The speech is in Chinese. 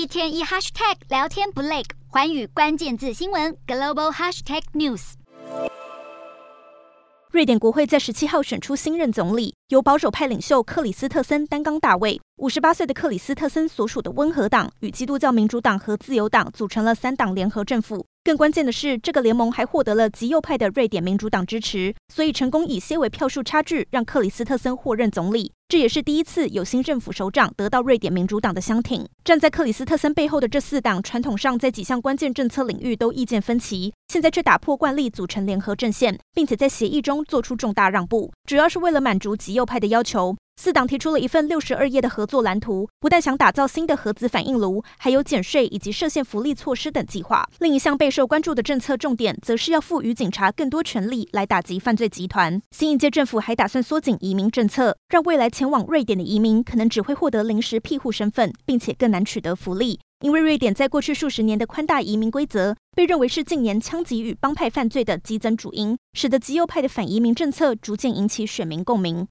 一天一 hashtag 聊天不累，寰宇关键字新闻 global hashtag news。瑞典国会在十七号选出新任总理，由保守派领袖克里斯特森担纲大位。五十八岁的克里斯特森所属的温和党与基督教民主党和自由党组成了三党联合政府。更关键的是，这个联盟还获得了极右派的瑞典民主党支持，所以成功以些微票数差距让克里斯特森获任总理。这也是第一次有新政府首长得到瑞典民主党的相挺。站在克里斯特森背后的这四党，传统上在几项关键政策领域都意见分歧，现在却打破惯例组成联合阵线，并且在协议中做出重大让步，主要是为了满足极右派的要求。四党提出了一份六十二页的合作蓝图，不但想打造新的核子反应炉，还有减税以及设限福利措施等计划。另一项备受关注的政策重点，则是要赋予警察更多权力来打击犯罪集团。新一届政府还打算缩紧移民政策，让未来前往瑞典的移民可能只会获得临时庇护身份，并且更难取得福利。因为瑞典在过去数十年的宽大移民规则，被认为是近年枪击与帮派犯罪的激增主因，使得极右派的反移民政策逐渐引起选民共鸣。